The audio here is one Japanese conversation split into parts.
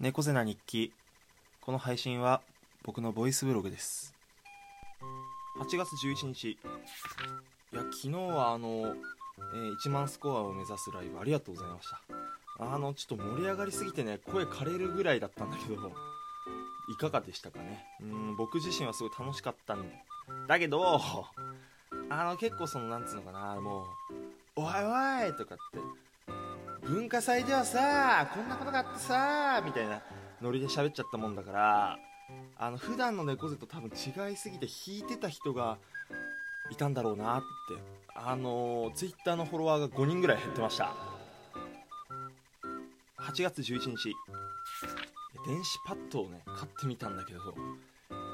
猫背な日記。この配信は僕のボイスブログです。8月11日。いや昨日はあの、えー1万スコアを目指すライブありがとうございました。あのちょっと盛り上がりすぎてね声枯れるぐらいだったんだけどいかがでしたかね？うん僕自身はすごい楽しかったんだけどあの結構そのなんつうのかなもう「おいおい!」とかって文化祭ではさこんなことがあってさみたいなノリで喋っちゃったもんだからあの普段の猫背と多分違いすぎて弾いてた人がいたんだろうなってあのツイッターのフォロワーが5人ぐらい減ってました。8月11日。電子パッドをね買ってみたんだけど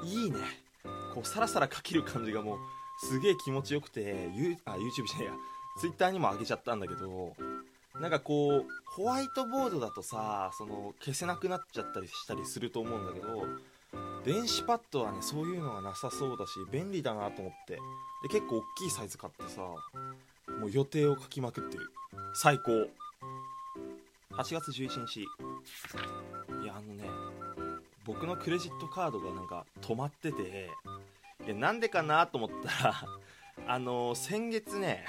いいね。こうサラサラかける感じがもうすげえ気持ちよくてユあ YouTube じゃないや。Twitter にも上げちゃったんだけどなんかこうホワイトボードだとさその消せなくなっちゃったりしたりすると思うんだけど電子パッドはねそういうのがなさそうだし便利だなと思って。で結構大きいサイズ買ってさもう予定を書きまくってる。最高。8月11日。いやあのね僕のクレジットカードがなんか止まってていやなんでかなと思ったらあの先月ね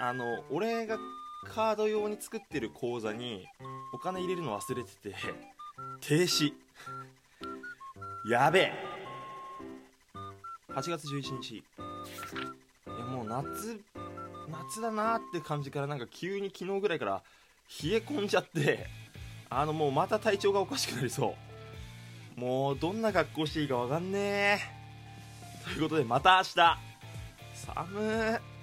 あの俺がカード用に作ってる口座にお金入れるの忘れてて停止。やべえ。8月11日。いやもう夏夏だなって感じからなんか急に昨日ぐらいから冷え込んじゃってあのもうまた体調がおかしくなりそう。もうどんな格好していいかわかんねえということでまた明日。寒ー。